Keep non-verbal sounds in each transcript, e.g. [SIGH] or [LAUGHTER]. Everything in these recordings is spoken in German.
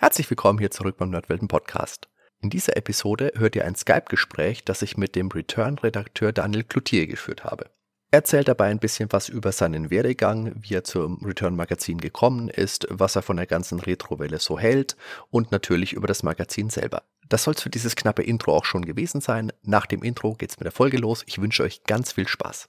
Herzlich willkommen hier zurück beim Nerdwelten Podcast. In dieser Episode hört ihr ein Skype-Gespräch, das ich mit dem Return-Redakteur Daniel Cloutier geführt habe. Er erzählt dabei ein bisschen was über seinen Werdegang, wie er zum Return-Magazin gekommen ist, was er von der ganzen Retrowelle so hält und natürlich über das Magazin selber. Das soll es für dieses knappe Intro auch schon gewesen sein. Nach dem Intro geht's mit der Folge los. Ich wünsche euch ganz viel Spaß.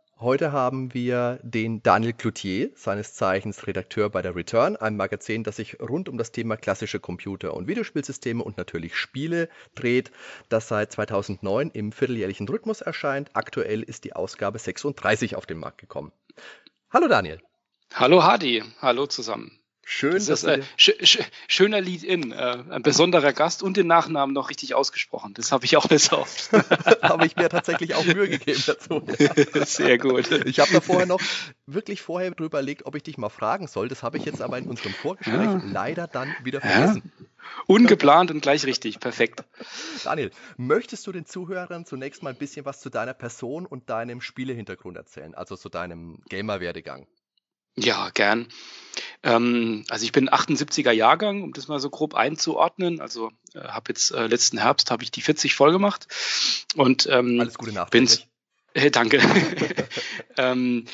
Heute haben wir den Daniel Cloutier, seines Zeichens Redakteur bei der Return, einem Magazin, das sich rund um das Thema klassische Computer- und Videospielsysteme und natürlich Spiele dreht, das seit 2009 im vierteljährlichen Rhythmus erscheint. Aktuell ist die Ausgabe 36 auf den Markt gekommen. Hallo Daniel. Hallo Hadi, hallo zusammen. Schön, das ist, äh, sch sch schöner Lead-In, äh, ein besonderer Gast und den Nachnamen noch richtig ausgesprochen. Das habe ich auch besorgt. [LAUGHS] habe ich mir tatsächlich auch Mühe gegeben dazu. Ja. [LAUGHS] Sehr gut. Ich habe da vorher noch wirklich vorher drüber überlegt, ob ich dich mal fragen soll. Das habe ich jetzt aber in unserem Vorgespräch ja. leider dann wieder vergessen. Ja. Ungeplant und gleich richtig. Perfekt. Daniel, möchtest du den Zuhörern zunächst mal ein bisschen was zu deiner Person und deinem Spielehintergrund erzählen, also zu deinem Gamer-Werdegang? Ja, gern. Ähm, also ich bin 78er Jahrgang, um das mal so grob einzuordnen. Also äh, habe jetzt äh, letzten Herbst habe ich die 40 voll gemacht und ähm, alles Gute Nacht. Äh, danke. [LAUGHS] ähm,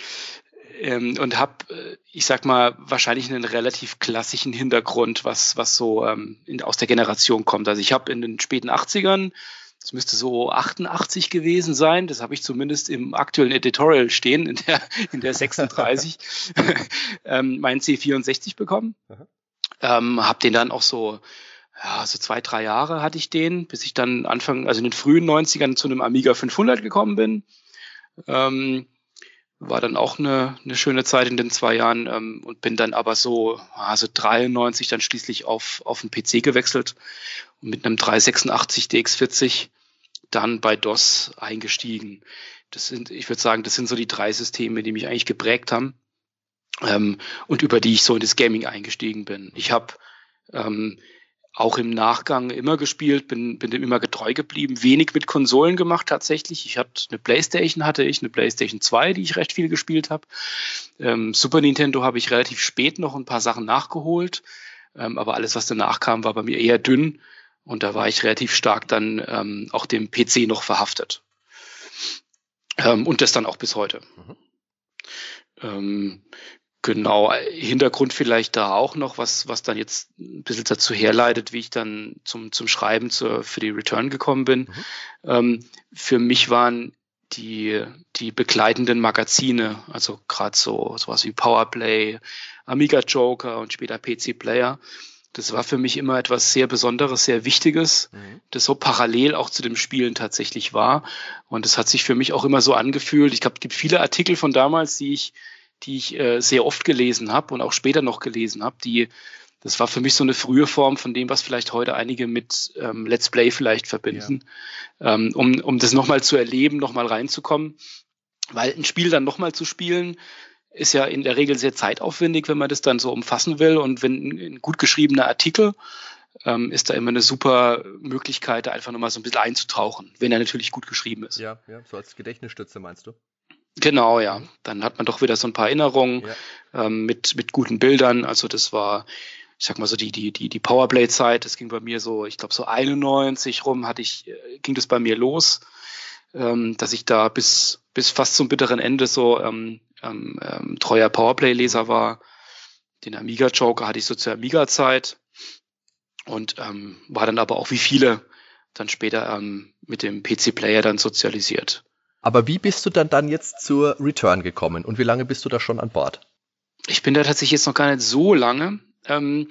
ähm, und habe, äh, ich sag mal, wahrscheinlich einen relativ klassischen Hintergrund, was was so ähm, in, aus der Generation kommt. Also ich habe in den späten 80ern das müsste so 88 gewesen sein. Das habe ich zumindest im aktuellen Editorial stehen, in der, in der 36, [LAUGHS] ähm, meinen C64 bekommen. Ähm, habe den dann auch so, ja, so zwei, drei Jahre hatte ich den, bis ich dann Anfang, also in den frühen 90ern zu einem Amiga 500 gekommen bin. Ähm, war dann auch eine, eine schöne Zeit in den zwei Jahren ähm, und bin dann aber so, also 93 dann schließlich auf, auf den PC gewechselt und mit einem 386 DX40 dann bei DOS eingestiegen. Das sind, ich würde sagen, das sind so die drei Systeme, die mich eigentlich geprägt haben ähm, und über die ich so in das Gaming eingestiegen bin. Ich habe ähm, auch im Nachgang immer gespielt, bin, bin dem immer getreu geblieben, wenig mit Konsolen gemacht tatsächlich. Ich hatte eine Playstation, hatte ich, eine Playstation 2, die ich recht viel gespielt habe. Ähm, Super Nintendo habe ich relativ spät noch ein paar Sachen nachgeholt, ähm, aber alles, was danach kam, war bei mir eher dünn. Und da war ich relativ stark dann ähm, auch dem PC noch verhaftet. Ähm, und das dann auch bis heute. Mhm. Ähm, genau, Hintergrund vielleicht da auch noch, was, was dann jetzt ein bisschen dazu herleitet, wie ich dann zum, zum Schreiben zur, für die Return gekommen bin. Mhm. Ähm, für mich waren die, die begleitenden Magazine, also gerade so sowas wie Powerplay, Amiga Joker und später PC Player, das war für mich immer etwas sehr Besonderes, sehr Wichtiges, mhm. das so parallel auch zu dem Spielen tatsächlich war. Und das hat sich für mich auch immer so angefühlt. Ich glaube, es gibt viele Artikel von damals, die ich, die ich äh, sehr oft gelesen habe und auch später noch gelesen habe, die das war für mich so eine frühe Form von dem, was vielleicht heute einige mit ähm, Let's Play vielleicht verbinden, ja. ähm, um, um das nochmal zu erleben, nochmal reinzukommen. Weil ein Spiel dann nochmal zu spielen, ist ja in der Regel sehr zeitaufwendig, wenn man das dann so umfassen will. Und wenn ein gut geschriebener Artikel ähm, ist da immer eine super Möglichkeit, da einfach nochmal so ein bisschen einzutauchen, wenn er natürlich gut geschrieben ist. Ja, ja, so als Gedächtnisstütze meinst du? Genau, ja. Dann hat man doch wieder so ein paar Erinnerungen ja. ähm, mit, mit guten Bildern. Also das war, ich sag mal so die, die, die, die Powerplay-Zeit, das ging bei mir so, ich glaube so 91 rum hatte ich, äh, ging das bei mir los, ähm, dass ich da bis, bis fast zum bitteren Ende so ähm, ähm, ähm, treuer Powerplay-Leser war. Den Amiga Joker hatte ich so zur Amiga-Zeit und ähm, war dann aber auch wie viele dann später ähm, mit dem PC-Player dann sozialisiert. Aber wie bist du dann dann jetzt zur Return gekommen und wie lange bist du da schon an Bord? Ich bin da tatsächlich jetzt noch gar nicht so lange. Ähm,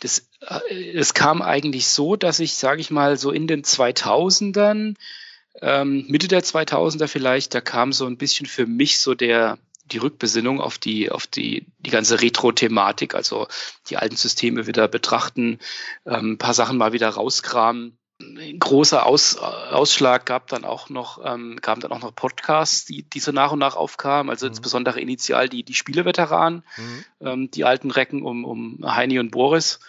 das, äh, das kam eigentlich so, dass ich, sage ich mal, so in den 2000ern, ähm, Mitte der 2000er vielleicht, da kam so ein bisschen für mich so der die Rückbesinnung auf die, auf die, die ganze Retro-Thematik, also die alten Systeme wieder betrachten, ähm, ein paar Sachen mal wieder rauskramen. großer Aus, Ausschlag gab dann auch noch, ähm, gaben dann auch noch Podcasts, die, die so nach und nach aufkamen, also mhm. insbesondere initial die, die Spieleveteranen, mhm. ähm, die alten Recken um, um Heini und Boris.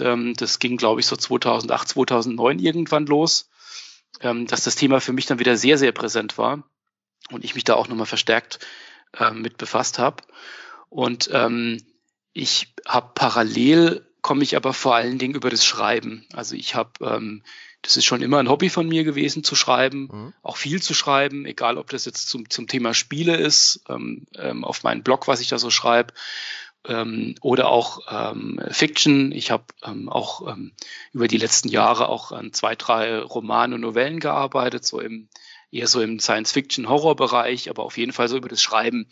Ähm, das ging, glaube ich, so 2008, 2009 irgendwann los, ähm, dass das Thema für mich dann wieder sehr, sehr präsent war und ich mich da auch nochmal verstärkt äh, mit befasst habe. Und ähm, ich habe parallel komme ich aber vor allen Dingen über das Schreiben. Also ich habe, ähm, das ist schon immer ein Hobby von mir gewesen, zu schreiben, mhm. auch viel zu schreiben, egal ob das jetzt zum, zum Thema Spiele ist, ähm, ähm, auf meinen Blog, was ich da so schreibe, ähm, oder auch ähm, Fiction. Ich habe ähm, auch ähm, über die letzten Jahre auch an zwei, drei Romanen und Novellen gearbeitet, so im eher so im Science-Fiction-Horror-Bereich, aber auf jeden Fall so über das Schreiben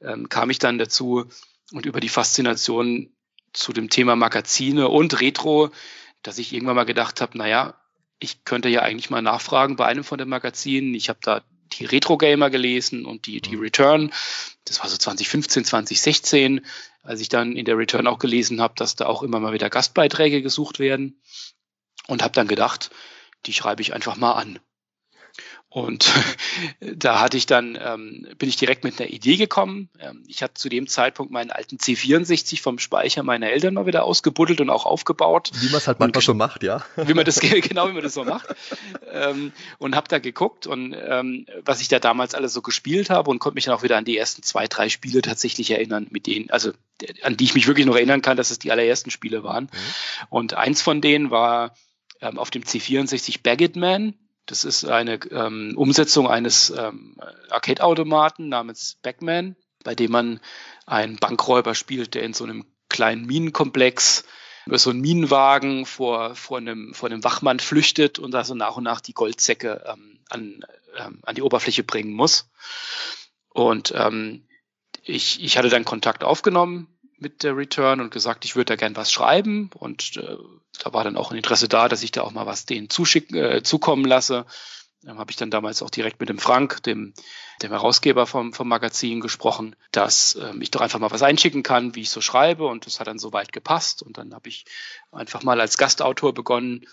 ähm, kam ich dann dazu und über die Faszination zu dem Thema Magazine und Retro, dass ich irgendwann mal gedacht habe, naja, ich könnte ja eigentlich mal nachfragen bei einem von den Magazinen. Ich habe da die Retro Gamer gelesen und die, die mhm. Return. Das war so 2015, 2016, als ich dann in der Return auch gelesen habe, dass da auch immer mal wieder Gastbeiträge gesucht werden. Und habe dann gedacht, die schreibe ich einfach mal an. Und [LAUGHS] da hatte ich dann, ähm, bin ich direkt mit einer Idee gekommen. Ähm, ich hatte zu dem Zeitpunkt meinen alten C64 vom Speicher meiner Eltern mal wieder ausgebuddelt und auch aufgebaut. Wie man es halt manchmal so macht, ja. Wie man das [LAUGHS] genau, wie man das so macht. ähm, und habe da geguckt und ähm, was ich da damals alles so gespielt habe und konnte mich dann auch wieder an die ersten zwei, drei Spiele tatsächlich erinnern, mit denen, also an die ich mich wirklich noch erinnern kann, dass es die allerersten Spiele waren. Mhm. Und eins von denen war ähm, auf dem C64 Baggett Man das ist eine ähm, Umsetzung eines ähm, Arcade-Automaten namens Backman, bei dem man einen Bankräuber spielt, der in so einem kleinen Minenkomplex über so einen Minenwagen vor, vor, einem, vor einem Wachmann flüchtet und da so nach und nach die Goldsäcke ähm, an, ähm, an die Oberfläche bringen muss. Und ähm, ich, ich hatte dann Kontakt aufgenommen mit der Return und gesagt, ich würde da gern was schreiben. Und äh, da war dann auch ein Interesse da, dass ich da auch mal was denen zuschicken, äh, zukommen lasse. Dann habe ich dann damals auch direkt mit dem Frank, dem, dem Herausgeber vom, vom Magazin, gesprochen, dass äh, ich doch einfach mal was einschicken kann, wie ich so schreibe. Und das hat dann soweit gepasst. Und dann habe ich einfach mal als Gastautor begonnen, ähm,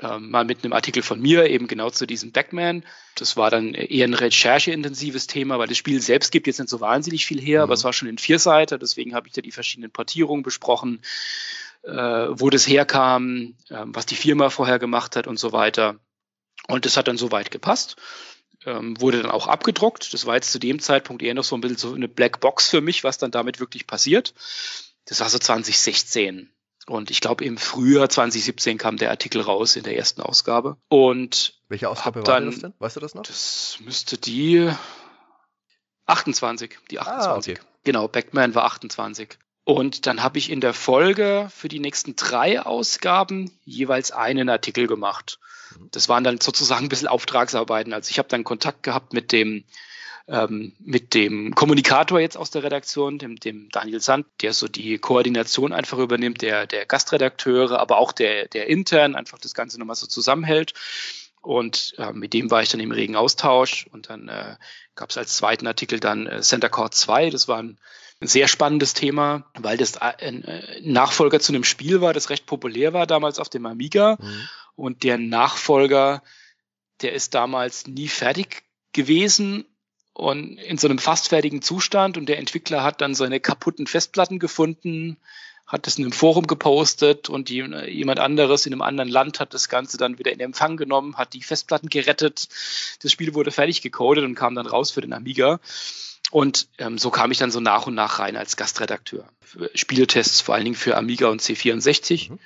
mal mit einem Artikel von mir, eben genau zu diesem Backman. Das war dann eher ein rechercheintensives Thema, weil das Spiel selbst gibt jetzt nicht so wahnsinnig viel her, mhm. aber es war schon in Vierseiter, deswegen habe ich da die verschiedenen Portierungen besprochen, äh, wo das herkam, äh, was die Firma vorher gemacht hat und so weiter. Und das hat dann soweit gepasst. Ähm, wurde dann auch abgedruckt. Das war jetzt zu dem Zeitpunkt eher noch so ein bisschen so eine Black Box für mich, was dann damit wirklich passiert. Das war so 2016. Und ich glaube, im Frühjahr 2017 kam der Artikel raus in der ersten Ausgabe. Und welche Ausgabe war das denn? Weißt du das noch? Das müsste die 28, die 28. Ah, okay. Genau, Backman war 28. Und dann habe ich in der Folge für die nächsten drei Ausgaben jeweils einen Artikel gemacht. Mhm. Das waren dann sozusagen ein bisschen Auftragsarbeiten. Also ich habe dann Kontakt gehabt mit dem ähm, mit dem Kommunikator jetzt aus der Redaktion, dem, dem Daniel Sand, der so die Koordination einfach übernimmt, der, der Gastredakteure, aber auch der, der intern einfach das Ganze nochmal so zusammenhält. Und äh, mit dem war ich dann im regen Austausch. Und dann äh, gab es als zweiten Artikel dann äh, Center Court 2. Das war ein, ein sehr spannendes Thema, weil das ein äh, Nachfolger zu einem Spiel war, das recht populär war damals auf dem Amiga. Mhm. Und der Nachfolger, der ist damals nie fertig gewesen und in so einem fast fertigen Zustand und der Entwickler hat dann seine kaputten Festplatten gefunden, hat es in einem Forum gepostet und die, jemand anderes in einem anderen Land hat das Ganze dann wieder in Empfang genommen, hat die Festplatten gerettet. Das Spiel wurde fertig gecodet und kam dann raus für den Amiga. Und ähm, so kam ich dann so nach und nach rein als Gastredakteur. Spieletests vor allen Dingen für Amiga und C64, mhm.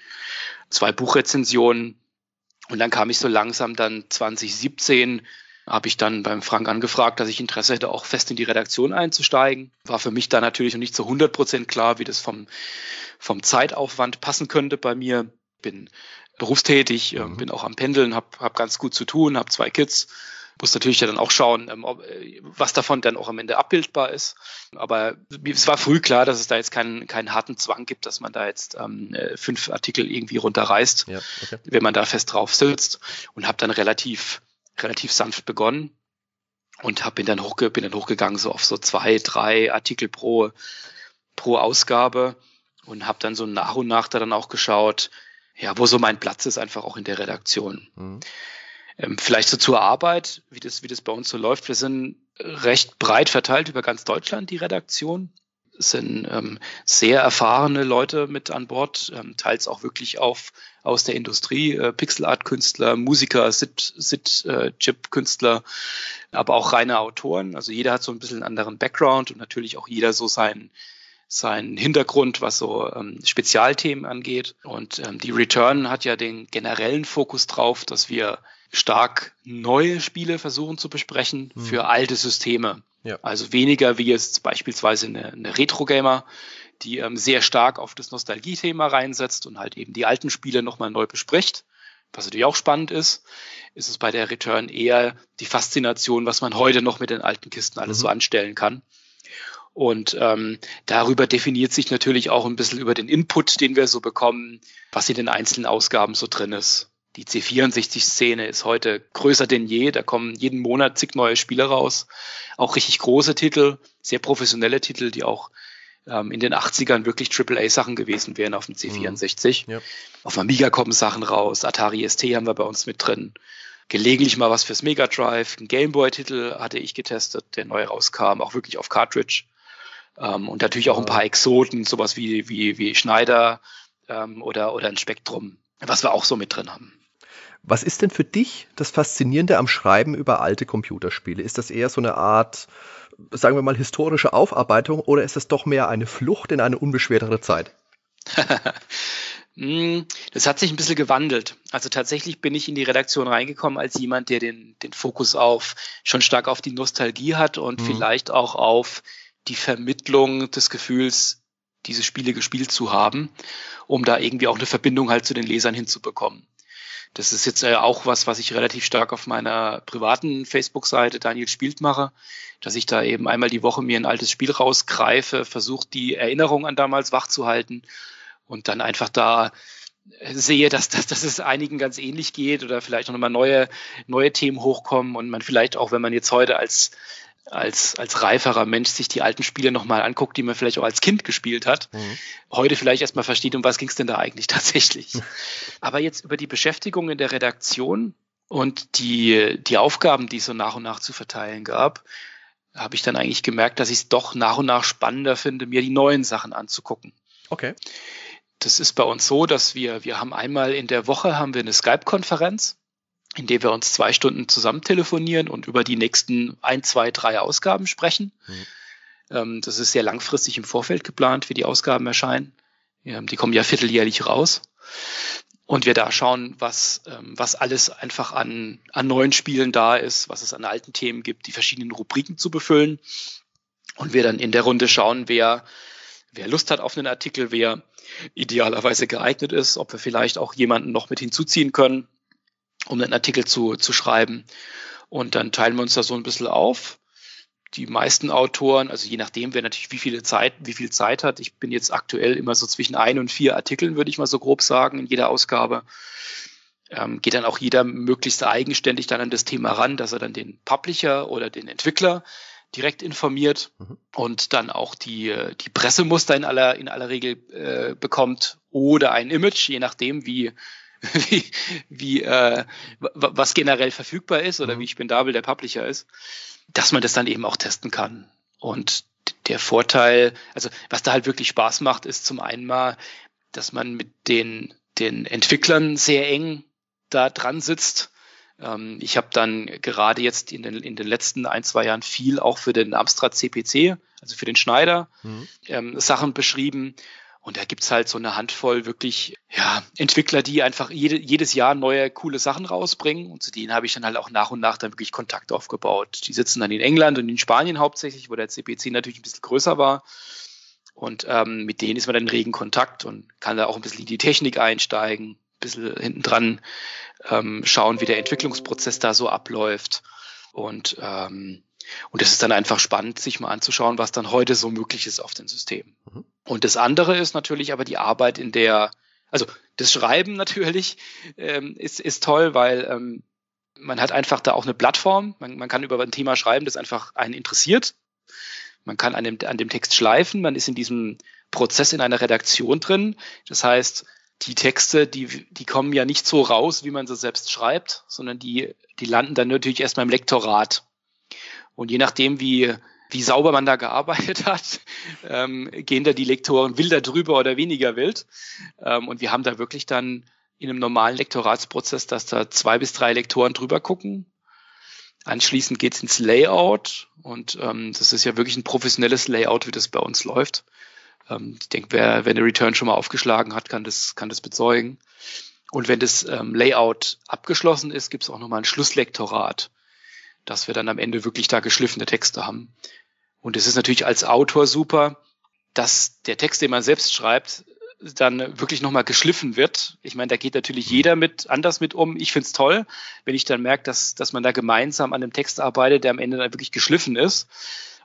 zwei Buchrezensionen. Und dann kam ich so langsam dann 2017 habe ich dann beim Frank angefragt, dass ich Interesse hätte, auch fest in die Redaktion einzusteigen. War für mich da natürlich noch nicht zu 100 Prozent klar, wie das vom, vom Zeitaufwand passen könnte bei mir. Bin berufstätig, äh, mhm. bin auch am Pendeln, habe hab ganz gut zu tun, habe zwei Kids. Muss natürlich ja dann auch schauen, ähm, ob, äh, was davon dann auch am Ende abbildbar ist. Aber es war früh klar, dass es da jetzt keinen, keinen harten Zwang gibt, dass man da jetzt ähm, äh, fünf Artikel irgendwie runterreißt, ja, okay. wenn man da fest drauf sitzt. Und habe dann relativ relativ sanft begonnen und hab, bin, dann hochge bin dann hochgegangen so auf so zwei, drei Artikel pro, pro Ausgabe und habe dann so nach und nach da dann auch geschaut, ja, wo so mein Platz ist, einfach auch in der Redaktion. Mhm. Ähm, vielleicht so zur Arbeit, wie das, wie das bei uns so läuft. Wir sind recht breit verteilt über ganz Deutschland, die Redaktion. Es sind ähm, sehr erfahrene Leute mit an Bord, ähm, teils auch wirklich auf, aus der Industrie, äh, Pixelart-Künstler, Musiker, Sit-Chip-Künstler, Sit aber auch reine Autoren. Also jeder hat so ein bisschen einen anderen Background und natürlich auch jeder so seinen seinen Hintergrund, was so ähm, Spezialthemen angeht. Und ähm, die Return hat ja den generellen Fokus drauf, dass wir stark neue Spiele versuchen zu besprechen mhm. für alte Systeme. Ja. Also weniger wie jetzt beispielsweise eine, eine Retro-Gamer, die ähm, sehr stark auf das Nostalgie-Thema reinsetzt und halt eben die alten Spiele nochmal neu bespricht. Was natürlich auch spannend ist, ist es bei der Return eher die Faszination, was man heute noch mit den alten Kisten alles mhm. so anstellen kann. Und ähm, darüber definiert sich natürlich auch ein bisschen über den Input, den wir so bekommen, was in den einzelnen Ausgaben so drin ist. Die C64-Szene ist heute größer denn je. Da kommen jeden Monat zig neue Spiele raus. Auch richtig große Titel, sehr professionelle Titel, die auch ähm, in den 80ern wirklich AAA-Sachen gewesen wären auf dem C64. Mhm. Ja. Auf Amiga kommen Sachen raus. Atari ST haben wir bei uns mit drin. Gelegentlich mal was fürs Mega Drive. Ein Gameboy-Titel hatte ich getestet, der neu rauskam, auch wirklich auf Cartridge. Ähm, und natürlich auch ein paar Exoten, sowas wie, wie, wie Schneider ähm, oder, oder ein Spektrum, was wir auch so mit drin haben. Was ist denn für dich das Faszinierende am Schreiben über alte Computerspiele? Ist das eher so eine Art, sagen wir mal, historische Aufarbeitung oder ist es doch mehr eine Flucht in eine unbeschwertere Zeit? [LAUGHS] Hm, das hat sich ein bisschen gewandelt. Also tatsächlich bin ich in die Redaktion reingekommen als jemand, der den, den Fokus auf schon stark auf die Nostalgie hat und mhm. vielleicht auch auf die Vermittlung des Gefühls, diese Spiele gespielt zu haben, um da irgendwie auch eine Verbindung halt zu den Lesern hinzubekommen. Das ist jetzt äh, auch was, was ich relativ stark auf meiner privaten Facebook-Seite Daniel spielt mache, dass ich da eben einmal die Woche mir ein altes Spiel rausgreife, versuche die Erinnerung an damals wachzuhalten und dann einfach da sehe, dass, dass, dass es einigen ganz ähnlich geht oder vielleicht noch mal neue, neue Themen hochkommen und man vielleicht auch, wenn man jetzt heute als als, als reiferer Mensch sich die alten Spiele nochmal anguckt, die man vielleicht auch als Kind gespielt hat, mhm. heute vielleicht erstmal versteht, um was ging es denn da eigentlich [LAUGHS] tatsächlich. Aber jetzt über die Beschäftigung in der Redaktion und die, die Aufgaben, die es so nach und nach zu verteilen gab, habe ich dann eigentlich gemerkt, dass ich es doch nach und nach spannender finde, mir die neuen Sachen anzugucken. Okay. Das ist bei uns so, dass wir, wir haben einmal in der Woche haben wir eine Skype-Konferenz indem wir uns zwei Stunden zusammen telefonieren und über die nächsten ein, zwei, drei Ausgaben sprechen. Mhm. Ähm, das ist sehr langfristig im Vorfeld geplant, wie die Ausgaben erscheinen. Die kommen ja vierteljährlich raus. Und wir da schauen, was, ähm, was alles einfach an, an neuen Spielen da ist, was es an alten Themen gibt, die verschiedenen Rubriken zu befüllen. Und wir dann in der Runde schauen, wer, wer Lust hat auf einen Artikel, wer idealerweise geeignet ist, ob wir vielleicht auch jemanden noch mit hinzuziehen können, um einen Artikel zu, zu schreiben. Und dann teilen wir uns da so ein bisschen auf. Die meisten Autoren, also je nachdem, wer natürlich wie viele Zeit, wie viel Zeit hat. Ich bin jetzt aktuell immer so zwischen ein und vier Artikeln, würde ich mal so grob sagen, in jeder Ausgabe. Ähm, geht dann auch jeder möglichst eigenständig dann an das Thema ran, dass er dann den Publisher oder den Entwickler direkt informiert mhm. und dann auch die, die Pressemuster in aller, in aller Regel äh, bekommt oder ein Image, je nachdem, wie, [LAUGHS] wie, wie äh, was generell verfügbar ist oder mhm. wie spendabel der Publisher ist, dass man das dann eben auch testen kann. Und der Vorteil, also was da halt wirklich Spaß macht, ist zum einen mal, dass man mit den, den Entwicklern sehr eng da dran sitzt. Ähm, ich habe dann gerade jetzt in den, in den letzten ein, zwei Jahren viel auch für den Amstrad CPC, also für den Schneider, mhm. ähm, Sachen beschrieben. Und da gibt's halt so eine Handvoll wirklich ja, Entwickler, die einfach jede, jedes Jahr neue coole Sachen rausbringen. Und zu denen habe ich dann halt auch nach und nach dann wirklich Kontakt aufgebaut. Die sitzen dann in England und in Spanien hauptsächlich, wo der CPC natürlich ein bisschen größer war. Und ähm, mit denen ist man dann in regen Kontakt und kann da auch ein bisschen in die Technik einsteigen, ein bisschen hinten dran ähm, schauen, wie der Entwicklungsprozess da so abläuft. Und ähm, und es ist dann einfach spannend, sich mal anzuschauen, was dann heute so möglich ist auf den Systemen. Mhm. Und das andere ist natürlich aber die Arbeit in der, also das Schreiben [LAUGHS] natürlich ähm, ist, ist toll, weil ähm, man hat einfach da auch eine Plattform. Man, man kann über ein Thema schreiben, das einfach einen interessiert. Man kann an dem, an dem Text schleifen. Man ist in diesem Prozess in einer Redaktion drin. Das heißt, die Texte, die, die kommen ja nicht so raus, wie man sie selbst schreibt, sondern die, die landen dann natürlich erstmal im Lektorat. Und je nachdem, wie, wie sauber man da gearbeitet [LAUGHS] hat, ähm, gehen da die Lektoren wilder drüber oder weniger wild. Ähm, und wir haben da wirklich dann in einem normalen Lektoratsprozess, dass da zwei bis drei Lektoren drüber gucken. Anschließend geht's ins Layout und ähm, das ist ja wirklich ein professionelles Layout, wie das bei uns läuft. Ähm, ich denke, wer, wer eine Return schon mal aufgeschlagen hat, kann das, kann das bezeugen. Und wenn das ähm, Layout abgeschlossen ist, gibt es auch nochmal ein Schlusslektorat, dass wir dann am Ende wirklich da geschliffene Texte haben. Und es ist natürlich als Autor super, dass der Text, den man selbst schreibt, dann wirklich nochmal geschliffen wird. Ich meine, da geht natürlich jeder mit anders mit um. Ich find's toll, wenn ich dann merke, dass, dass man da gemeinsam an einem Text arbeitet, der am Ende dann wirklich geschliffen ist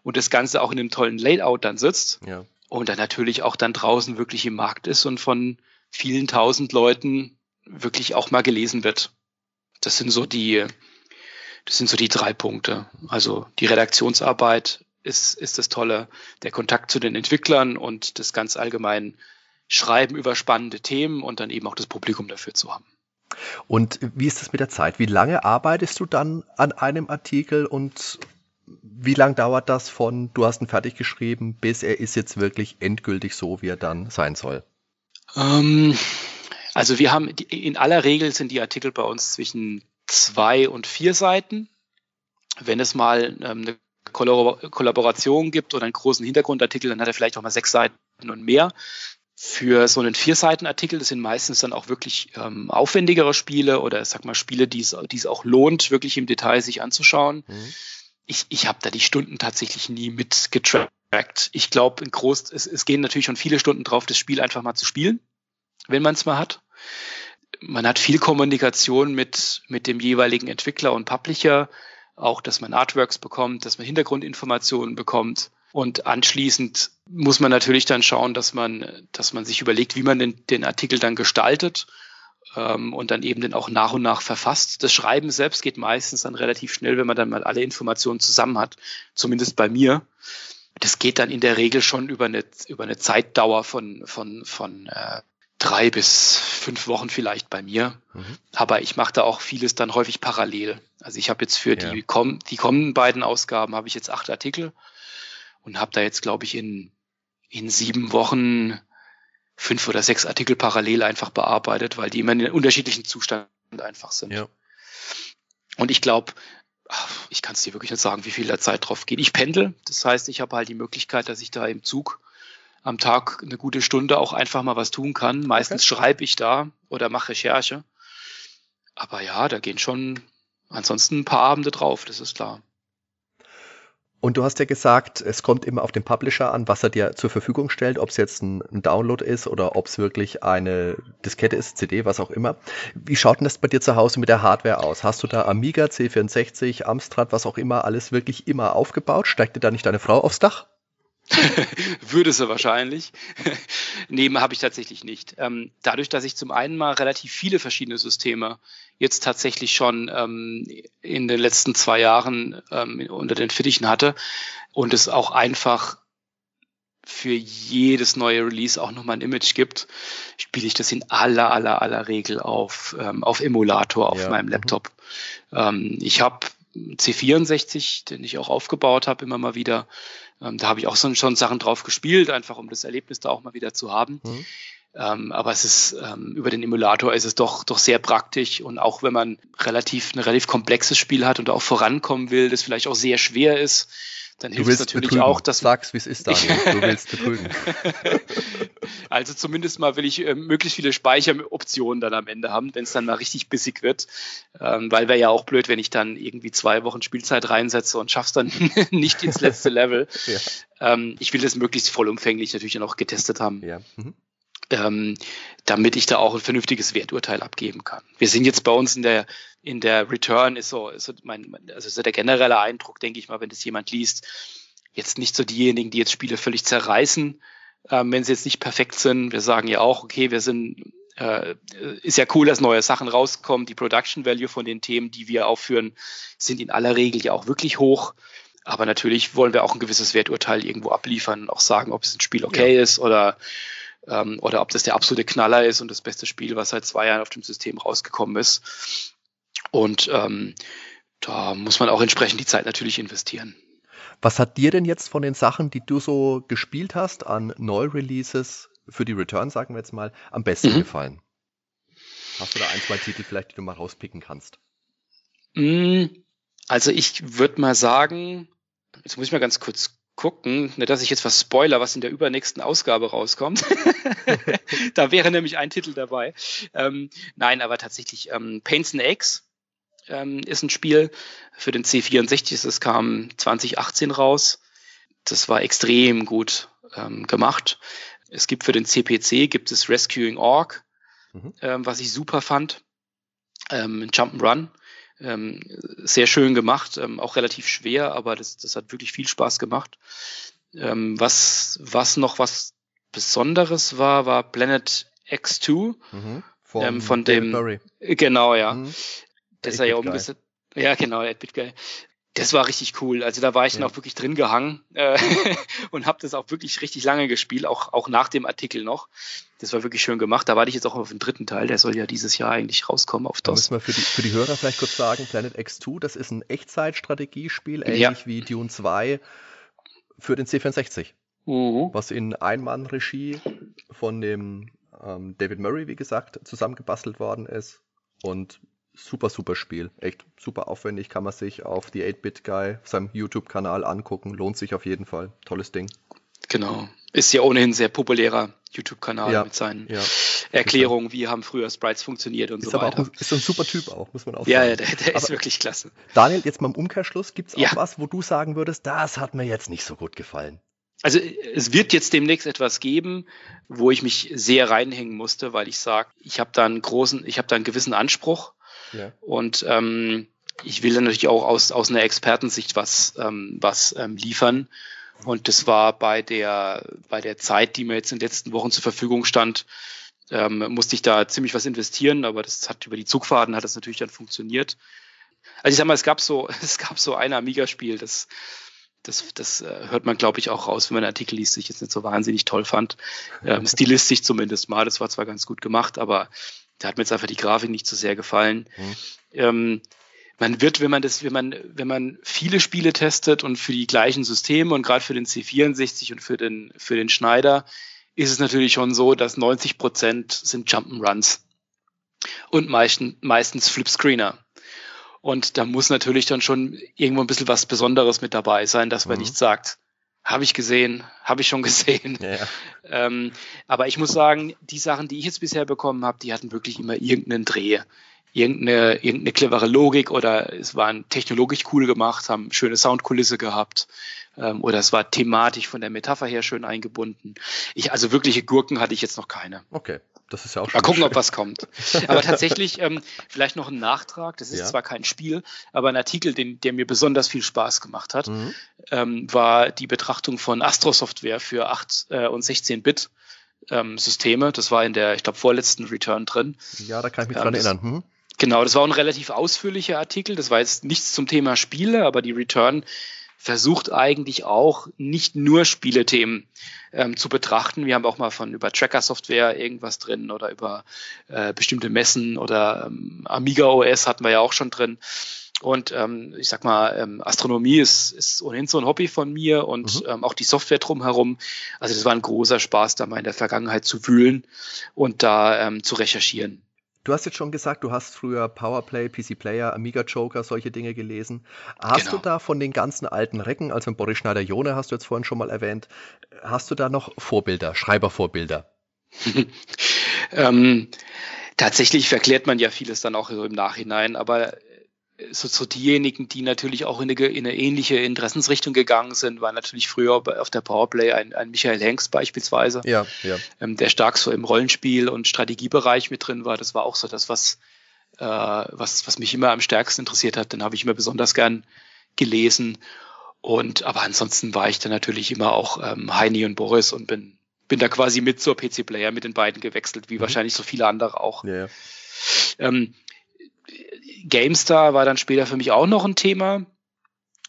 und das Ganze auch in einem tollen Layout dann sitzt. Ja. Und dann natürlich auch dann draußen wirklich im Markt ist und von vielen tausend Leuten wirklich auch mal gelesen wird. Das sind so die, das sind so die drei Punkte. Also die Redaktionsarbeit ist, ist das Tolle, der Kontakt zu den Entwicklern und das ganz allgemein Schreiben über spannende Themen und dann eben auch das Publikum dafür zu haben. Und wie ist das mit der Zeit? Wie lange arbeitest du dann an einem Artikel und wie lange dauert das von, du hast ihn fertig geschrieben, bis er ist jetzt wirklich endgültig so, wie er dann sein soll? Ähm, also wir haben, in aller Regel sind die Artikel bei uns zwischen zwei und vier Seiten. Wenn es mal ähm, eine Kollaboration gibt oder einen großen Hintergrundartikel, dann hat er vielleicht auch mal sechs Seiten und mehr. Für so einen Vier-Seiten-Artikel, das sind meistens dann auch wirklich ähm, aufwendigere Spiele oder sag mal Spiele, die es, die es auch lohnt, wirklich im Detail sich anzuschauen. Mhm ich, ich habe da die Stunden tatsächlich nie mit getrackt. Ich glaube, in groß, es, es gehen natürlich schon viele Stunden drauf, das Spiel einfach mal zu spielen, wenn man es mal hat. Man hat viel Kommunikation mit, mit dem jeweiligen Entwickler und Publisher, auch dass man Artworks bekommt, dass man Hintergrundinformationen bekommt. Und anschließend muss man natürlich dann schauen, dass man, dass man sich überlegt, wie man den, den Artikel dann gestaltet ähm, und dann eben den auch nach und nach verfasst. Das Schreiben selbst geht meistens dann relativ schnell, wenn man dann mal alle Informationen zusammen hat, zumindest bei mir. Das geht dann in der Regel schon über eine, über eine Zeitdauer von, von, von äh, drei bis fünf Wochen vielleicht bei mir. Mhm. Aber ich mache da auch vieles dann häufig parallel. Also ich habe jetzt für ja. die, komm, die kommenden beiden Ausgaben habe ich jetzt acht Artikel und habe da jetzt, glaube ich, in, in sieben Wochen fünf oder sechs Artikel parallel einfach bearbeitet, weil die immer in unterschiedlichen Zustand einfach sind. Ja. Und ich glaube, ich kann es dir wirklich nicht sagen, wie viel da Zeit drauf geht. Ich pendel, das heißt, ich habe halt die Möglichkeit, dass ich da im Zug am Tag eine gute Stunde auch einfach mal was tun kann. Meistens okay. schreibe ich da oder mache Recherche. Aber ja, da gehen schon ansonsten ein paar Abende drauf, das ist klar. Und du hast ja gesagt, es kommt immer auf den Publisher an, was er dir zur Verfügung stellt, ob es jetzt ein, ein Download ist oder ob es wirklich eine Diskette ist, CD, was auch immer. Wie schaut denn das bei dir zu Hause mit der Hardware aus? Hast du da Amiga, C64, Amstrad, was auch immer, alles wirklich immer aufgebaut? Steigt dir da nicht deine Frau aufs Dach? [LAUGHS] Würde sie wahrscheinlich. [LAUGHS] Neben habe ich tatsächlich nicht. Ähm, dadurch, dass ich zum einen mal relativ viele verschiedene Systeme jetzt tatsächlich schon ähm, in den letzten zwei Jahren ähm, unter den Fittichen hatte und es auch einfach für jedes neue Release auch nochmal ein Image gibt, spiele ich das in aller, aller, aller Regel auf, ähm, auf Emulator auf ja. meinem mhm. Laptop. Mhm. ich habe C64, den ich auch aufgebaut habe, immer mal wieder ähm, da habe ich auch schon, schon Sachen drauf gespielt, einfach um das Erlebnis da auch mal wieder zu haben. Mhm. Ähm, aber es ist ähm, über den Emulator ist es doch doch sehr praktisch und auch wenn man relativ ein relativ komplexes Spiel hat und auch vorankommen will, das vielleicht auch sehr schwer ist, dann hilft es natürlich betrügen. auch, dass sagst, wie es ist, Daniel. Du willst betrügen. [LAUGHS] also zumindest mal will ich äh, möglichst viele Speicheroptionen dann am Ende haben, wenn es dann mal richtig bissig wird, ähm, weil wäre ja auch blöd, wenn ich dann irgendwie zwei Wochen Spielzeit reinsetze und schaff's dann [LAUGHS] nicht ins letzte Level. ja. ähm, ich will das möglichst vollumfänglich natürlich dann auch getestet haben. Ja. Mhm ähm, damit ich da auch ein vernünftiges Werturteil abgeben kann. Wir sind jetzt bei uns in der in der Return ist so, ist so mein, also so der generelle Eindruck, denke ich mal, wenn das jemand liest, jetzt nicht so diejenigen, die jetzt Spiele völlig zerreißen, ähm, wenn sie jetzt nicht perfekt sind. Wir sagen ja auch, okay, wir sind äh, ist ja cool, dass neue Sachen rauskommen. Die Production Value von den Themen, die wir aufführen, sind in aller Regel ja auch wirklich hoch. Aber natürlich wollen wir auch ein gewisses Werturteil irgendwo abliefern, auch sagen, ob es ein Spiel okay ja. ist oder ähm, oder ob das der absolute Knaller ist und das beste Spiel, was seit zwei Jahren auf dem System rausgekommen ist. Und ähm, da muss man auch entsprechend die Zeit natürlich investieren. Was hat dir denn jetzt von den Sachen, die du so gespielt hast, an Neu-Releases für die Return, sagen wir jetzt mal, am besten mhm. gefallen? Hast du da ein, zwei Titel vielleicht, die du mal rauspicken kannst? Mm, also ich würde mal sagen, jetzt muss ich mal ganz kurz gucken, nicht, dass ich jetzt was spoiler, was in der übernächsten Ausgabe rauskommt. [LAUGHS] da wäre nämlich ein Titel dabei. Ähm, nein, aber tatsächlich ähm, Paints and Eggs ähm, ist ein Spiel für den C64. Das kam 2018 raus. Das war extrem gut ähm, gemacht. Es gibt für den CPC gibt es Rescuing Org, mhm. ähm, was ich super fand. Ähm, Jump'n'Run. Ähm, sehr schön gemacht, ähm, auch relativ schwer, aber das, das hat wirklich viel Spaß gemacht. Ähm, was, was noch was Besonderes war, war Planet X2 mhm. ähm, von dem. Murray. Genau, ja. Mhm. Das ist ja umgesetzt. Ja, genau, 8-Bit Das war richtig cool. Also da war ich ja. dann auch wirklich drin gehangen äh, [LAUGHS] und habe das auch wirklich richtig lange gespielt, auch, auch nach dem Artikel noch. Das war wirklich schön gemacht. Da warte ich jetzt auch auf den dritten Teil. Der soll ja dieses Jahr eigentlich rauskommen auf DOS. Da müssen wir für die, für die Hörer vielleicht kurz sagen, Planet X2, das ist ein Echtzeitstrategiespiel, ähnlich ja. wie Dune 2 für den C64. Mhm. Was in Einmann-Regie von dem ähm, David Murray, wie gesagt, zusammengebastelt worden ist. Und super, super Spiel. Echt super aufwendig, kann man sich auf die 8-Bit-Guy, seinem YouTube-Kanal angucken. Lohnt sich auf jeden Fall. Tolles Ding. Genau. Ist ja ohnehin sehr populärer YouTube-Kanal ja, mit seinen ja, Erklärungen, wie haben früher Sprites funktioniert und ist so weiter. Auch, ist ein super Typ auch, muss man auch ja, sagen. Ja, der, der ist wirklich klasse. Daniel, jetzt mal im Umkehrschluss, gibt es auch was, wo du sagen würdest, das hat mir jetzt nicht so gut gefallen? Also es wird jetzt demnächst etwas geben, wo ich mich sehr reinhängen musste, weil ich sage, ich habe da einen großen, ich habe da einen gewissen Anspruch ja. Und ähm, ich will dann natürlich auch aus, aus einer Expertensicht was, ähm, was ähm, liefern. Und das war bei der, bei der Zeit, die mir jetzt in den letzten Wochen zur Verfügung stand, ähm, musste ich da ziemlich was investieren, aber das hat über die Zugfahrten hat das natürlich dann funktioniert. Also ich sag mal, es gab so, [LAUGHS] es gab so ein Amiga-Spiel, das, das, das äh, hört man, glaube ich, auch raus, wenn man einen Artikel liest, den ich jetzt nicht so wahnsinnig toll fand. Ähm, [LAUGHS] stilistisch zumindest mal, das war zwar ganz gut gemacht, aber da hat mir jetzt einfach die Grafik nicht so sehr gefallen. Mhm. Ähm, man wird, wenn man das, wenn man, wenn man viele Spiele testet und für die gleichen Systeme und gerade für den C64 und für den, für den Schneider, ist es natürlich schon so, dass 90 Prozent sind Jump'n'Runs und meisten, meistens Flipscreener. Und da muss natürlich dann schon irgendwo ein bisschen was Besonderes mit dabei sein, dass man mhm. nicht sagt, habe ich gesehen, habe ich schon [LAUGHS] gesehen. Ja. Ähm, aber ich muss sagen, die Sachen, die ich jetzt bisher bekommen habe, die hatten wirklich immer irgendeinen Dreh. Irgendeine, irgendeine clevere Logik oder es waren technologisch cool gemacht, haben schöne Soundkulisse gehabt ähm, oder es war thematisch von der Metapher her schön eingebunden. Ich, also wirkliche Gurken hatte ich jetzt noch keine. Okay. Das ist ja auch schon. Mal gucken, schön. ob was kommt. [LAUGHS] Aber tatsächlich, ähm, vielleicht noch ein Nachtrag. Das ist ja. zwar kein Spiel, aber ein Artikel, den, der mir besonders viel Spaß gemacht hat, mhm. ähm, war die Betrachtung von Astro-Software für 8 äh, und 16-Bit. Ähm, Systeme. Das war in der, ich glaube, vorletzten Return drin. Ja, da kann ich mich dran erinnern. Hm? Genau, das war ein relativ ausführlicher Artikel. Das war jetzt nichts zum Thema Spiele, aber die Return versucht eigentlich auch nicht nur Spielethemen ähm, zu betrachten. Wir haben auch mal von über Tracker-Software irgendwas drin oder über äh, bestimmte Messen oder ähm, Amiga OS hatten wir ja auch schon drin. Und ähm, ich sag mal, ähm, Astronomie ist, ist ohnehin so ein Hobby von mir und mhm. ähm, auch die Software drumherum. Also das war ein großer Spaß, da mal in der Vergangenheit zu wühlen und da ähm, zu recherchieren. Du hast jetzt schon gesagt, du hast früher Powerplay, PC Player, Amiga Joker, solche Dinge gelesen. Hast genau. du da von den ganzen alten Recken, also Boris Schneider-Jone hast du jetzt vorhin schon mal erwähnt, hast du da noch Vorbilder, Schreibervorbilder? [LAUGHS] ähm, tatsächlich verklärt man ja vieles dann auch so im Nachhinein, aber so, so diejenigen, die natürlich auch in eine, in eine, ähnliche Interessensrichtung gegangen sind, war natürlich früher auf der Powerplay ein, ein Michael Hengst beispielsweise, ja, ja. Ähm, der stark so im Rollenspiel- und Strategiebereich mit drin war. Das war auch so das, was, äh, was, was mich immer am stärksten interessiert hat. Den habe ich immer besonders gern gelesen. Und aber ansonsten war ich dann natürlich immer auch ähm, Heini und Boris und bin, bin da quasi mit zur PC-Player mit den beiden gewechselt, wie mhm. wahrscheinlich so viele andere auch. Ja. Ähm, GameStar war dann später für mich auch noch ein Thema.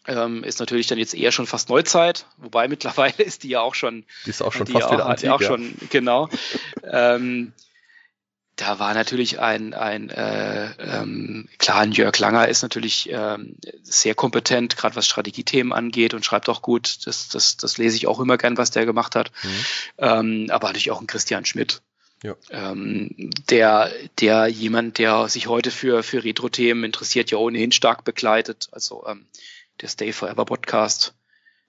ähm, ist natürlich dann jetzt eher schon fast Neuzeit, wobei [LAUGHS] mittlerweile ist die ja auch schon, die ist auch schon fast auch, wieder antik, auch ja. schon genau. ähm, da war natürlich ein, ein äh, ähm, klar, ein Jörg Langer ist natürlich ähm, sehr kompetent, gerade was Strategiethemen angeht und schreibt auch gut. Das, das, das lese ich auch immer gern, was der gemacht hat. Mhm. Ähm, aber natürlich auch ein Christian Schmidt. Ja. Ähm, der, der jemand, der sich heute für, für Retro-Themen interessiert, ja ohnehin stark begleitet. Also ähm, der Stay Forever Podcast,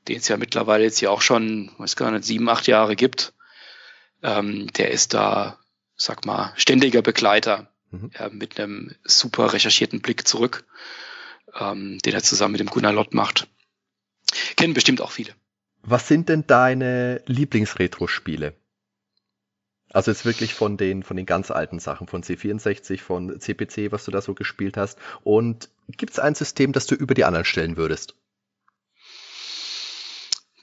den es ja mittlerweile jetzt ja auch schon, weiß gar nicht, sieben, acht Jahre gibt. Ähm, der ist da sag mal, ständiger Begleiter mhm. äh, mit einem super recherchierten Blick zurück, ähm, den er zusammen mit dem Gunnar Lott macht. Kennen bestimmt auch viele. Was sind denn deine Lieblingsretro-Spiele? Also jetzt wirklich von den, von den ganz alten Sachen, von C64, von CPC, was du da so gespielt hast. Und gibt es ein System, das du über die anderen stellen würdest?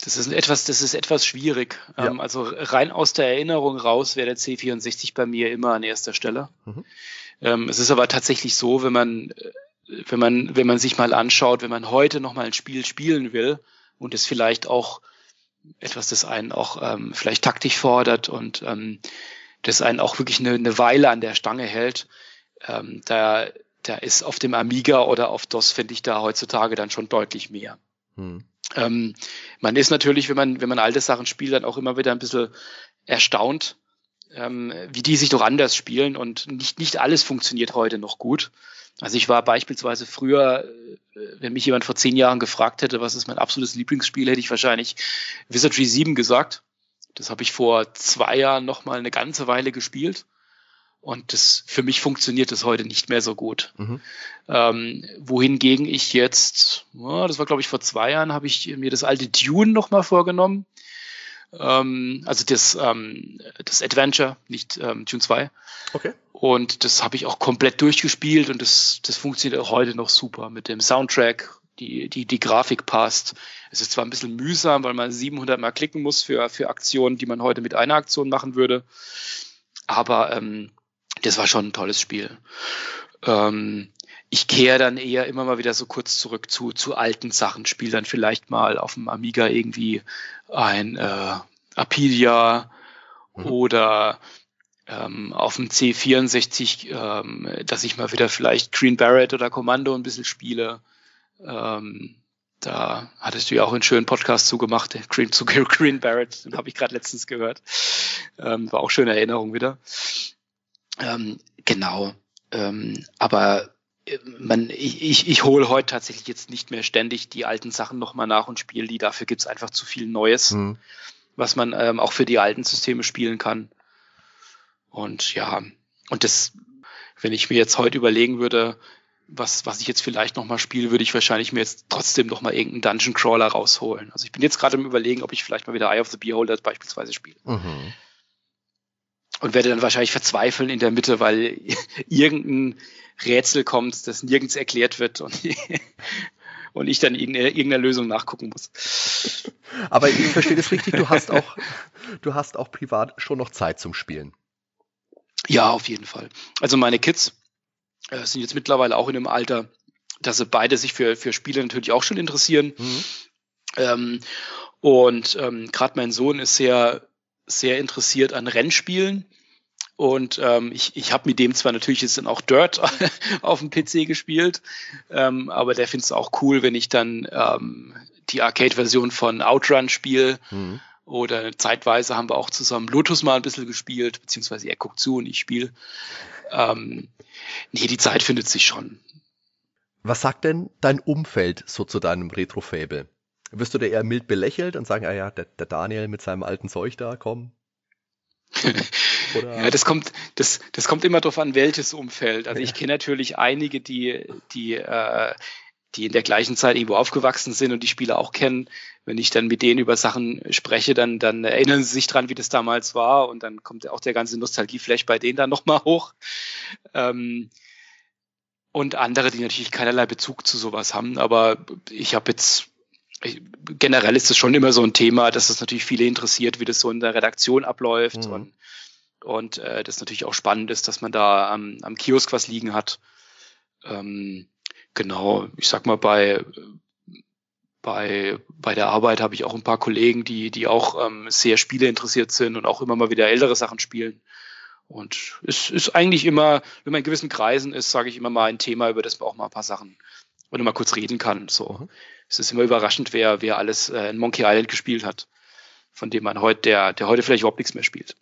Das ist etwas, das ist etwas schwierig. Ja. Ähm, also rein aus der Erinnerung raus wäre der C64 bei mir immer an erster Stelle. Mhm. Ähm, es ist aber tatsächlich so, wenn man, äh, wenn man, wenn man sich mal anschaut, wenn man heute noch mal ein Spiel spielen will und es vielleicht auch etwas, das einen auch ähm, vielleicht taktisch fordert und ähm, das einen auch wirklich eine, eine Weile an der Stange hält, ähm, da, da ist auf dem Amiga oder auf DOS, finde ich da heutzutage dann schon deutlich mehr. Mhm. Ähm, man ist natürlich, wenn man, wenn man alte Sachen spielt, dann auch immer wieder ein bisschen erstaunt, ähm, wie die sich doch anders spielen und nicht, nicht alles funktioniert heute noch gut. Also ich war beispielsweise früher, äh, wenn mich jemand vor zehn Jahren gefragt hätte, was ist mein absolutes Lieblingsspiel, hätte ich wahrscheinlich Wizardry 7 gesagt. Das habe ich vor zwei Jahren noch mal eine ganze Weile gespielt. Und das, für mich funktioniert das heute nicht mehr so gut. Mhm. Ähm, wohingegen ich jetzt, oh, das war glaube ich vor zwei Jahren, habe ich mir das alte Dune nochmal vorgenommen. Ähm, also das, ähm, das Adventure, nicht ähm, Dune 2. Okay. Und das habe ich auch komplett durchgespielt und das, das funktioniert auch heute noch super mit dem Soundtrack. Die, die, die Grafik passt. Es ist zwar ein bisschen mühsam, weil man 700 mal klicken muss für, für Aktionen, die man heute mit einer Aktion machen würde. Aber ähm, das war schon ein tolles Spiel. Ähm, ich kehre dann eher immer mal wieder so kurz zurück zu, zu alten Sachen, spiele dann vielleicht mal auf dem Amiga irgendwie ein äh, Apidia mhm. oder ähm, auf dem C64, ähm, dass ich mal wieder vielleicht Green Barrett oder Kommando ein bisschen spiele. Ähm, da hattest du ja auch einen schönen Podcast zugemacht, Green, zu Green Barrett, den habe ich gerade letztens gehört. Ähm, war auch schöne Erinnerung wieder. Ähm, genau. Ähm, aber man, ich, ich, ich hole heute tatsächlich jetzt nicht mehr ständig die alten Sachen nochmal nach und spiele die. Dafür gibt's einfach zu viel Neues, mhm. was man ähm, auch für die alten Systeme spielen kann. Und ja, und das, wenn ich mir jetzt heute überlegen würde, was, was ich jetzt vielleicht nochmal spiele, würde ich wahrscheinlich mir jetzt trotzdem nochmal irgendeinen Dungeon Crawler rausholen. Also ich bin jetzt gerade im Überlegen, ob ich vielleicht mal wieder Eye of the Beholder beispielsweise spiele. Mhm und werde dann wahrscheinlich verzweifeln in der Mitte, weil [LAUGHS] irgendein Rätsel kommt, das nirgends erklärt wird und, [LAUGHS] und ich dann irgendeiner Lösung nachgucken muss. Aber ich verstehe das richtig, du hast auch, du hast auch privat schon noch Zeit zum Spielen. Ja, auf jeden Fall. Also meine Kids äh, sind jetzt mittlerweile auch in einem Alter, dass sie beide sich für, für Spiele natürlich auch schon interessieren. Mhm. Ähm, und ähm, gerade mein Sohn ist sehr sehr interessiert an Rennspielen. Und ähm, ich, ich habe mit dem zwar natürlich jetzt dann auch Dirt [LAUGHS] auf dem PC gespielt, ähm, aber der findet es auch cool, wenn ich dann ähm, die Arcade-Version von Outrun spiele. Mhm. Oder zeitweise haben wir auch zusammen Lotus mal ein bisschen gespielt, beziehungsweise er guckt zu und ich spiele. Ähm, nee, die Zeit findet sich schon. Was sagt denn dein Umfeld so zu deinem Retro-Fable? Wirst du dir eher mild belächelt und sagen, ah ja, der, der Daniel mit seinem alten Zeug da, komm? [LAUGHS] ja, das kommt, das, das kommt immer darauf an, welches Umfeld. Also ich kenne natürlich einige, die, die, äh, die in der gleichen Zeit irgendwo aufgewachsen sind und die Spiele auch kennen. Wenn ich dann mit denen über Sachen spreche, dann, dann erinnern sie sich dran, wie das damals war und dann kommt auch der ganze Nostalgieflash bei denen dann nochmal [LAUGHS] hoch. Ähm, und andere, die natürlich keinerlei Bezug zu sowas haben. Aber ich habe jetzt generell ist es schon immer so ein Thema, dass es natürlich viele interessiert, wie das so in der Redaktion abläuft mhm. und, und äh, das natürlich auch spannend ist, dass man da am, am Kiosk was liegen hat. Ähm, genau, ich sag mal, bei, bei, bei der Arbeit habe ich auch ein paar Kollegen, die, die auch ähm, sehr Spiele interessiert sind und auch immer mal wieder ältere Sachen spielen. Und es ist eigentlich immer, wenn man in gewissen Kreisen ist, sage ich immer mal ein Thema, über das man auch mal ein paar Sachen oder mal kurz reden kann. So. Mhm. Es ist immer überraschend, wer, wer alles äh, in Monkey Island gespielt hat, von dem man heute, der, der heute vielleicht überhaupt nichts mehr spielt.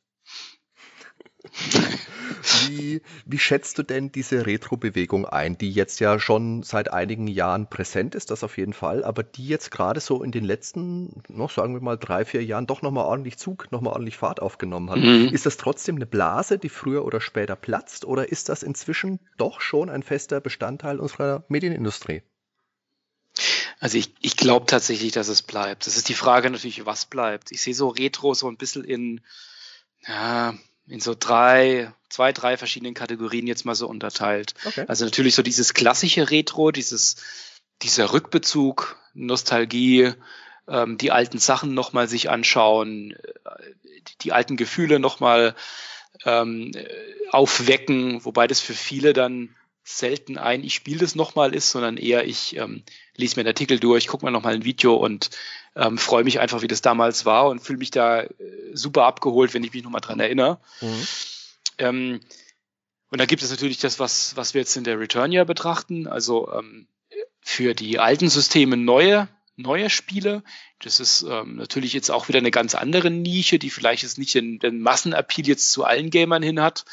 Wie, wie schätzt du denn diese Retro-Bewegung ein, die jetzt ja schon seit einigen Jahren präsent ist, das auf jeden Fall, aber die jetzt gerade so in den letzten, noch sagen wir mal drei, vier Jahren doch nochmal ordentlich Zug, nochmal ordentlich Fahrt aufgenommen hat. Mhm. Ist das trotzdem eine Blase, die früher oder später platzt, oder ist das inzwischen doch schon ein fester Bestandteil unserer Medienindustrie? Also ich, ich glaube tatsächlich, dass es bleibt. Das ist die Frage natürlich, was bleibt. Ich sehe so Retro so ein bisschen in, ja, in so drei, zwei, drei verschiedenen Kategorien jetzt mal so unterteilt. Okay. Also natürlich so dieses klassische Retro, dieses, dieser Rückbezug, Nostalgie, ähm, die alten Sachen nochmal sich anschauen, äh, die, die alten Gefühle nochmal ähm, aufwecken, wobei das für viele dann selten ein, ich spiele das nochmal ist, sondern eher ich ähm, lese mir einen Artikel durch, gucke mir nochmal ein Video und ähm, freue mich einfach, wie das damals war und fühle mich da äh, super abgeholt, wenn ich mich nochmal dran erinnere. Mhm. Ähm, und dann gibt es natürlich das, was, was wir jetzt in der Return ja betrachten, also ähm, für die alten Systeme neue, neue Spiele. Das ist ähm, natürlich jetzt auch wieder eine ganz andere Nische, die vielleicht jetzt nicht den, den Massenappeal jetzt zu allen Gamern hin hat,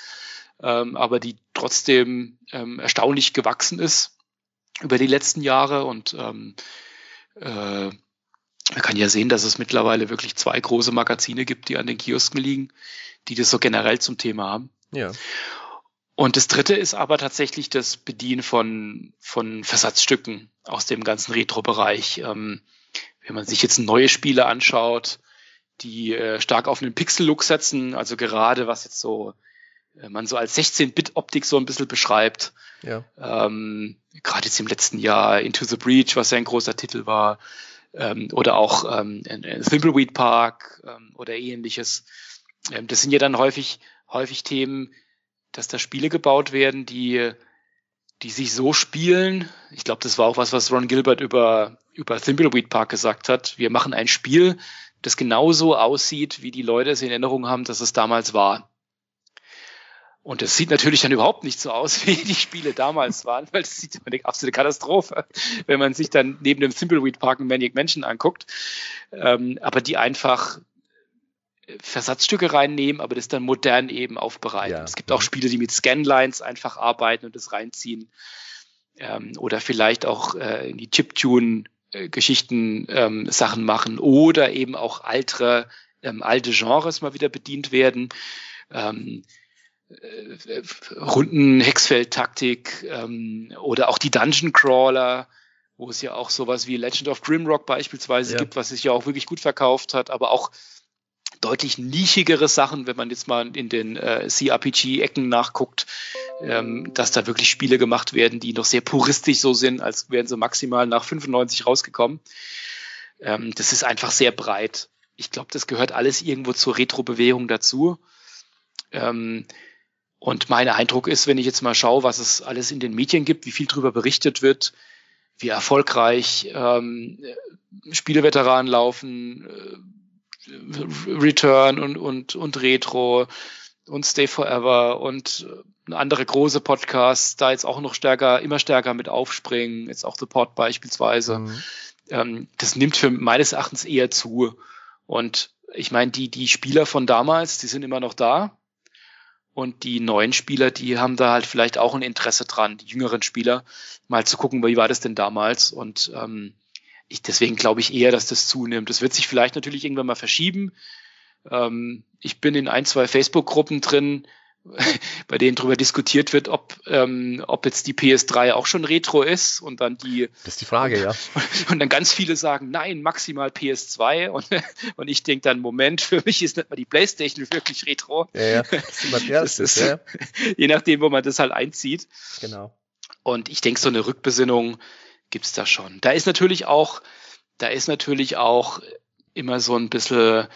ähm, aber die trotzdem ähm, erstaunlich gewachsen ist über die letzten Jahre und ähm, äh, man kann ja sehen, dass es mittlerweile wirklich zwei große Magazine gibt, die an den Kiosken liegen, die das so generell zum Thema haben. Ja. Und das dritte ist aber tatsächlich das Bedienen von, von Versatzstücken aus dem ganzen Retro-Bereich. Ähm, wenn man sich jetzt neue Spiele anschaut, die äh, stark auf einen Pixel-Look setzen, also gerade was jetzt so man so als 16-Bit-Optik so ein bisschen beschreibt. Ja. Ähm, Gerade jetzt im letzten Jahr Into the Breach, was ja ein großer Titel war, ähm, oder auch ähm, Thimbleweed Park ähm, oder ähnliches. Ähm, das sind ja dann häufig, häufig Themen, dass da Spiele gebaut werden, die, die sich so spielen. Ich glaube, das war auch was, was Ron Gilbert über, über Thimbleweed Park gesagt hat. Wir machen ein Spiel, das genauso aussieht, wie die Leute es in Erinnerung haben, dass es damals war. Und es sieht natürlich dann überhaupt nicht so aus, [LAUGHS] wie die Spiele damals waren, weil es sieht eine absolute Katastrophe, wenn man sich dann neben dem Thimbleweed Park ein Maniac Mansion anguckt. Ähm, aber die einfach Versatzstücke reinnehmen, aber das dann modern eben aufbereiten. Ja. Es gibt auch Spiele, die mit Scanlines einfach arbeiten und das reinziehen. Ähm, oder vielleicht auch äh, in die Chiptune-Geschichten ähm, Sachen machen oder eben auch altere, ähm, alte Genres mal wieder bedient werden. Ähm, äh, Runden Hexfeld-Taktik ähm, oder auch die Dungeon Crawler, wo es ja auch sowas wie Legend of Grimrock beispielsweise ja. gibt, was sich ja auch wirklich gut verkauft hat, aber auch deutlich nichigere Sachen, wenn man jetzt mal in den äh, CRPG-Ecken nachguckt, ähm, dass da wirklich Spiele gemacht werden, die noch sehr puristisch so sind, als wären sie maximal nach 95 rausgekommen. Ähm, das ist einfach sehr breit. Ich glaube, das gehört alles irgendwo zur Retro-Bewegung dazu. Ähm, und mein Eindruck ist, wenn ich jetzt mal schaue, was es alles in den Medien gibt, wie viel darüber berichtet wird, wie erfolgreich ähm, Spieleveteranen laufen, äh, Return und, und, und Retro und Stay Forever und andere große Podcasts da jetzt auch noch stärker, immer stärker mit aufspringen, jetzt auch The Pod beispielsweise. Mhm. Ähm, das nimmt für meines Erachtens eher zu. Und ich meine, die, die Spieler von damals, die sind immer noch da. Und die neuen Spieler, die haben da halt vielleicht auch ein Interesse dran, die jüngeren Spieler, mal zu gucken, wie war das denn damals? Und ähm, ich, deswegen glaube ich eher, dass das zunimmt. Das wird sich vielleicht natürlich irgendwann mal verschieben. Ähm, ich bin in ein, zwei Facebook-Gruppen drin, [LAUGHS] bei denen darüber diskutiert wird, ob, ähm, ob jetzt die PS3 auch schon Retro ist und dann die. Das ist die Frage, ja. [LAUGHS] Und dann ganz viele sagen, nein, maximal PS2. [LAUGHS] Und, und ich denke dann, Moment, für mich ist nicht mal die PlayStation wirklich Retro. Ja, ja. Das ist, das ist ja. Je nachdem, wo man das halt einzieht. Genau. Und ich denke, so eine Rückbesinnung gibt's da schon. Da ist natürlich auch, da ist natürlich auch immer so ein bisschen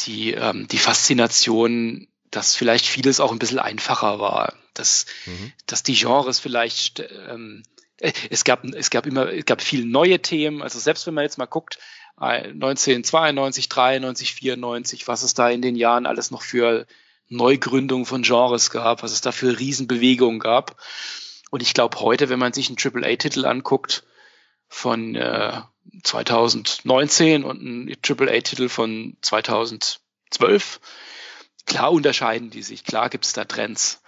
die, ähm, die Faszination dass vielleicht vieles auch ein bisschen einfacher war, dass, mhm. dass die Genres vielleicht ähm, äh, es gab, es gab immer, es gab viele neue Themen. Also selbst wenn man jetzt mal guckt, 1992, 93, 94, was es da in den Jahren alles noch für Neugründungen von Genres gab, was es da für Riesenbewegungen gab. Und ich glaube heute, wenn man sich einen AAA-Titel anguckt von äh, 2019 und einen AAA-Titel von 2012, klar unterscheiden die sich, klar gibt es da Trends.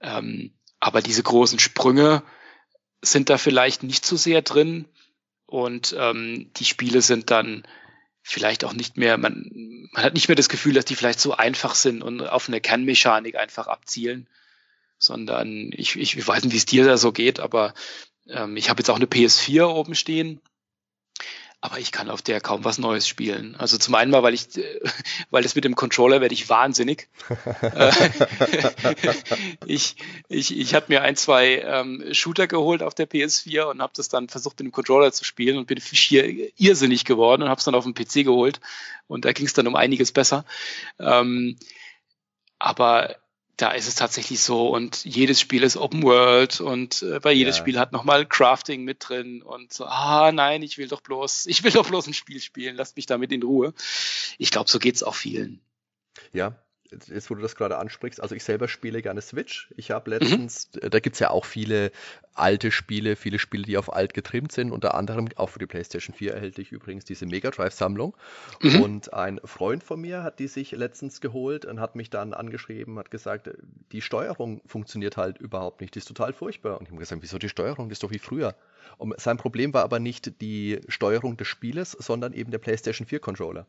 Ähm, aber diese großen Sprünge sind da vielleicht nicht so sehr drin und ähm, die Spiele sind dann vielleicht auch nicht mehr, man, man hat nicht mehr das Gefühl, dass die vielleicht so einfach sind und auf eine Kernmechanik einfach abzielen, sondern ich, ich weiß nicht, wie es dir da so geht, aber ähm, ich habe jetzt auch eine PS4 oben stehen aber ich kann auf der kaum was Neues spielen. Also zum einen mal, weil ich, weil es mit dem Controller werde ich wahnsinnig. Äh, [LAUGHS] ich ich, ich habe mir ein, zwei ähm, Shooter geholt auf der PS4 und habe das dann versucht, mit dem Controller zu spielen und bin hier irrsinnig geworden und habe es dann auf dem PC geholt und da ging es dann um einiges besser. Ähm, aber da ist es tatsächlich so und jedes Spiel ist Open World und äh, bei jedes ja. Spiel hat nochmal Crafting mit drin und so, ah nein, ich will doch bloß, [LAUGHS] ich will doch bloß ein Spiel spielen, lasst mich damit in Ruhe. Ich glaube, so geht's auch vielen. Ja, jetzt wo du das gerade ansprichst, also ich selber spiele gerne Switch. Ich habe mhm. letztens, mhm. da gibt es ja auch viele alte Spiele, viele Spiele, die auf alt getrimmt sind, unter anderem auch für die PlayStation 4 erhältlich übrigens diese Mega Drive-Sammlung. Mhm. Und ein Freund von mir hat die sich letztens geholt und hat mich dann angeschrieben, hat gesagt, die Steuerung funktioniert halt überhaupt nicht, die ist total furchtbar. Und ich habe gesagt, wieso die Steuerung, die ist doch wie früher. Und sein Problem war aber nicht die Steuerung des Spieles, sondern eben der PlayStation 4 Controller.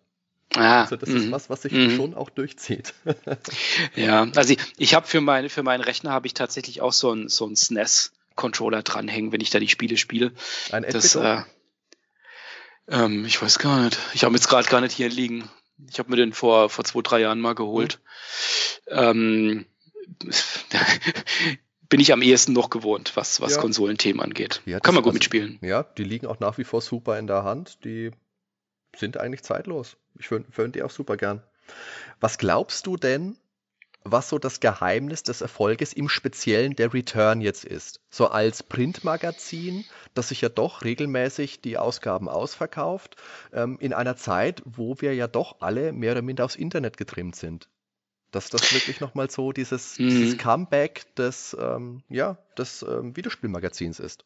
Ah, also das ist mhm. was, was sich mm. schon auch durchzieht. [LAUGHS] ja, also ich, ich habe für, meine, für meinen Rechner habe ich tatsächlich auch so ein, so ein SNES-Controller dranhängen, wenn ich da die Spiele spiele. Ein das, äh, ähm, Ich weiß gar nicht. Ich habe jetzt gerade gar nicht hier liegen. Ich habe mir den vor, vor zwei, drei Jahren mal geholt. Mhm. Ähm, [LAUGHS] bin ich am ehesten noch gewohnt, was, was ja. Konsolenthemen angeht. Ja, Kann man gut also, mitspielen. Ja, die liegen auch nach wie vor super in der Hand. Die sind eigentlich zeitlos. Ich föhne die auch super gern. Was glaubst du denn, was so das Geheimnis des Erfolges im Speziellen der Return jetzt ist? So als Printmagazin, das sich ja doch regelmäßig die Ausgaben ausverkauft, ähm, in einer Zeit, wo wir ja doch alle mehr oder minder aufs Internet getrimmt sind. Dass das wirklich nochmal so dieses, mhm. dieses Comeback des, ähm, ja, des ähm, Videospielmagazins ist.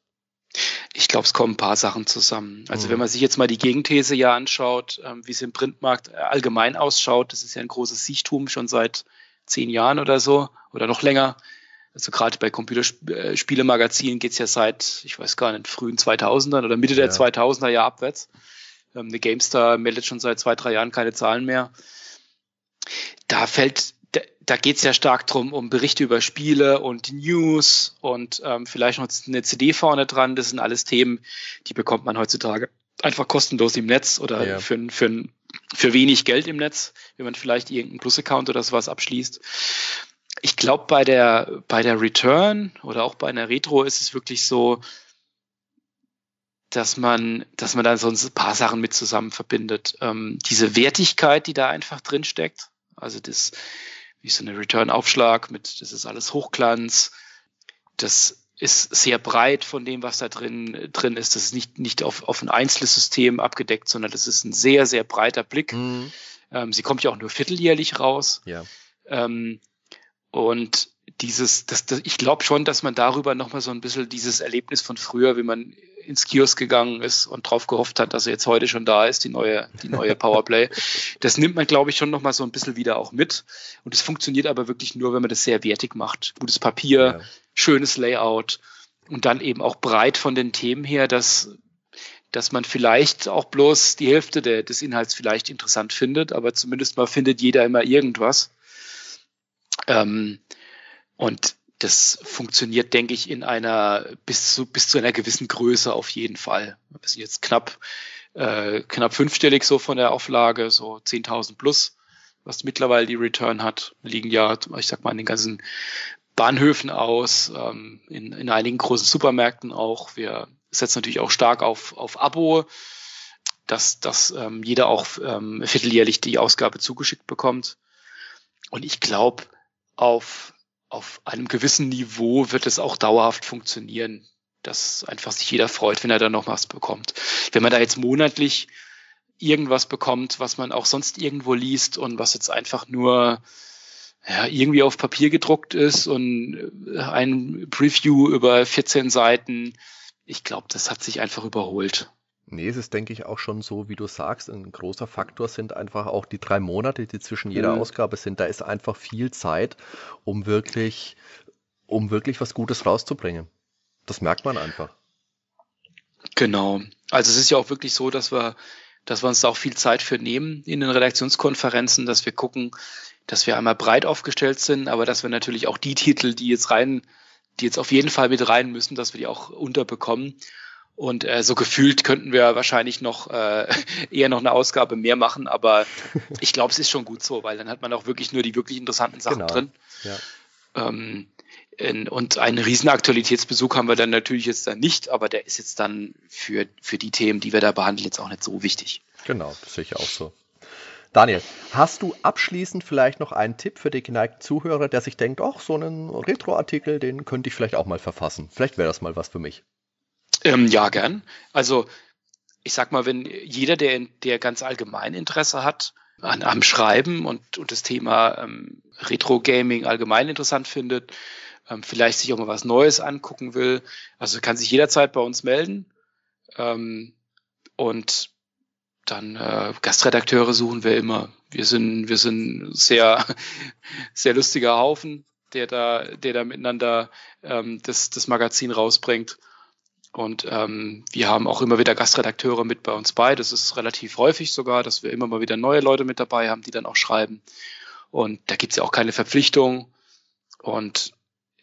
Ich glaube, es kommen ein paar Sachen zusammen. Also mhm. wenn man sich jetzt mal die Gegenthese ja anschaut, ähm, wie es im Printmarkt äh, allgemein ausschaut, das ist ja ein großes Siechtum schon seit zehn Jahren oder so oder noch länger. Also gerade bei Computerspielemagazinen geht es ja seit, ich weiß gar nicht, frühen 2000ern oder Mitte ja. der 2000er Jahre abwärts. Ähm, eine GameStar meldet schon seit zwei, drei Jahren keine Zahlen mehr. Da fällt da geht es ja stark drum um Berichte über Spiele und News und ähm, vielleicht noch eine CD vorne dran. Das sind alles Themen, die bekommt man heutzutage einfach kostenlos im Netz oder ja. für, für, für wenig Geld im Netz, wenn man vielleicht irgendeinen Plus-Account oder sowas abschließt. Ich glaube, bei der, bei der Return oder auch bei einer Retro ist es wirklich so, dass man, dass man da so ein paar Sachen mit zusammen verbindet. Ähm, diese Wertigkeit, die da einfach drin steckt, also das, wie so eine Return-Aufschlag mit, das ist alles Hochglanz. Das ist sehr breit von dem, was da drin, drin ist. Das ist nicht, nicht auf, auf ein einzelnes System abgedeckt, sondern das ist ein sehr, sehr breiter Blick. Mhm. Ähm, sie kommt ja auch nur vierteljährlich raus. Ja. Ähm, und dieses, das, das, ich glaube schon, dass man darüber nochmal so ein bisschen dieses Erlebnis von früher, wie man ins Kiosk gegangen ist und drauf gehofft hat, dass er jetzt heute schon da ist, die neue, die neue Powerplay. [LAUGHS] das nimmt man, glaube ich, schon nochmal so ein bisschen wieder auch mit. Und es funktioniert aber wirklich nur, wenn man das sehr wertig macht. Gutes Papier, ja. schönes Layout und dann eben auch breit von den Themen her, dass, dass man vielleicht auch bloß die Hälfte der, des Inhalts vielleicht interessant findet, aber zumindest mal findet jeder immer irgendwas. Ähm, und das funktioniert, denke ich, in einer bis zu, bis zu einer gewissen Größe auf jeden Fall. Wir sind jetzt knapp, äh, knapp fünfstellig so von der Auflage, so 10.000 plus, was mittlerweile die Return hat, liegen ja, ich sag mal, in den ganzen Bahnhöfen aus, ähm, in, in einigen großen Supermärkten auch. Wir setzen natürlich auch stark auf, auf Abo, dass, dass ähm, jeder auch ähm, vierteljährlich die Ausgabe zugeschickt bekommt. Und ich glaube, auf auf einem gewissen Niveau wird es auch dauerhaft funktionieren. dass einfach sich jeder freut, wenn er da noch was bekommt. Wenn man da jetzt monatlich irgendwas bekommt, was man auch sonst irgendwo liest und was jetzt einfach nur ja, irgendwie auf Papier gedruckt ist und ein Preview über 14 Seiten, ich glaube, das hat sich einfach überholt. Nee, es ist, denke ich, auch schon so, wie du sagst. Ein großer Faktor sind einfach auch die drei Monate, die zwischen jeder mhm. Ausgabe sind. Da ist einfach viel Zeit, um wirklich, um wirklich was Gutes rauszubringen. Das merkt man einfach. Genau. Also es ist ja auch wirklich so, dass wir, dass wir uns da auch viel Zeit für nehmen in den Redaktionskonferenzen, dass wir gucken, dass wir einmal breit aufgestellt sind, aber dass wir natürlich auch die Titel, die jetzt rein, die jetzt auf jeden Fall mit rein müssen, dass wir die auch unterbekommen. Und äh, so gefühlt könnten wir wahrscheinlich noch äh, [LAUGHS] eher noch eine Ausgabe mehr machen, aber [LAUGHS] ich glaube, es ist schon gut so, weil dann hat man auch wirklich nur die wirklich interessanten Sachen genau. drin. Ja. Ähm, in, und einen riesen Aktualitätsbesuch haben wir dann natürlich jetzt dann nicht, aber der ist jetzt dann für, für die Themen, die wir da behandeln, jetzt auch nicht so wichtig. Genau, das sehe ich auch so. Daniel, hast du abschließend vielleicht noch einen Tipp für die geneigten Zuhörer, der sich denkt, ach, so einen Retro-Artikel, den könnte ich vielleicht auch mal verfassen. Vielleicht wäre das mal was für mich. Ähm, ja, gern. Also ich sag mal, wenn jeder, der, der ganz allgemein Interesse hat an, am Schreiben und, und das Thema ähm, Retro-Gaming allgemein interessant findet, ähm, vielleicht sich auch mal was Neues angucken will, also kann sich jederzeit bei uns melden. Ähm, und dann äh, Gastredakteure suchen wir immer. Wir sind, wir sind sehr, [LAUGHS] sehr lustiger Haufen, der da, der da miteinander ähm, das, das Magazin rausbringt. Und ähm, wir haben auch immer wieder Gastredakteure mit bei uns bei. Das ist relativ häufig sogar, dass wir immer mal wieder neue Leute mit dabei haben, die dann auch schreiben. Und da gibt's ja auch keine Verpflichtung. Und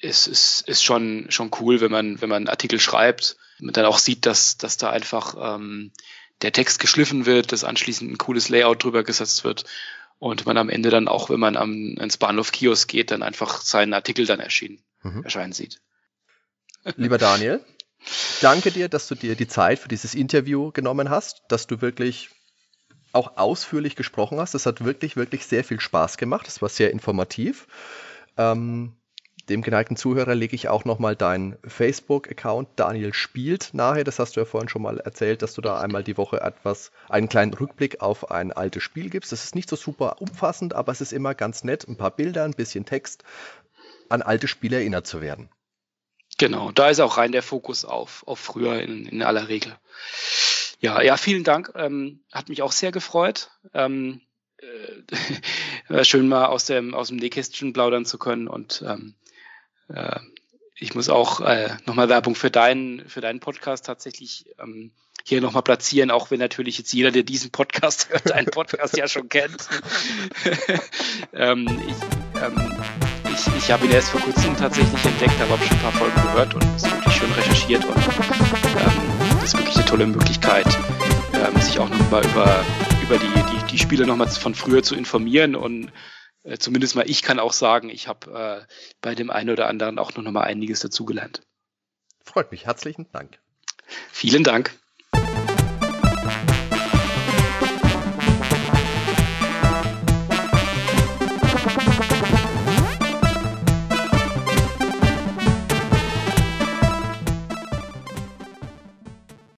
es ist, ist schon, schon cool, wenn man, wenn man einen Artikel schreibt, man dann auch sieht, dass, dass da einfach ähm, der Text geschliffen wird, dass anschließend ein cooles Layout drüber gesetzt wird und man am Ende dann auch, wenn man am, ins Bahnhof Kiosk geht, dann einfach seinen Artikel dann erschienen, mhm. erscheinen sieht. Lieber Daniel, Danke dir, dass du dir die Zeit für dieses Interview genommen hast, dass du wirklich auch ausführlich gesprochen hast. Das hat wirklich, wirklich sehr viel Spaß gemacht. Das war sehr informativ. Ähm, dem geneigten Zuhörer lege ich auch nochmal deinen Facebook-Account Daniel spielt nahe. Das hast du ja vorhin schon mal erzählt, dass du da einmal die Woche etwas, einen kleinen Rückblick auf ein altes Spiel gibst. Das ist nicht so super umfassend, aber es ist immer ganz nett, ein paar Bilder, ein bisschen Text, an alte Spiele erinnert zu werden. Genau, da ist auch rein der Fokus auf, auf früher in, in aller Regel. Ja, ja, vielen Dank. Ähm, hat mich auch sehr gefreut. Ähm, [LAUGHS] äh, schön mal aus dem, aus dem Nähkästchen plaudern zu können und ähm, äh, ich muss auch äh, nochmal Werbung für deinen, für deinen Podcast tatsächlich ähm, hier nochmal platzieren, auch wenn natürlich jetzt jeder, der diesen Podcast hört, deinen Podcast ja schon kennt. [LAUGHS] ähm, ich, ähm, ich, ich habe ihn erst vor kurzem tatsächlich entdeckt, aber habe schon ein paar Folgen gehört und es wirklich schön recherchiert und ähm, das ist wirklich eine tolle Möglichkeit, ähm, sich auch nochmal über, über die, die, die Spiele nochmal von früher zu informieren und äh, zumindest mal ich kann auch sagen, ich habe äh, bei dem einen oder anderen auch noch mal einiges dazugelernt. Freut mich. Herzlichen Dank. Vielen Dank.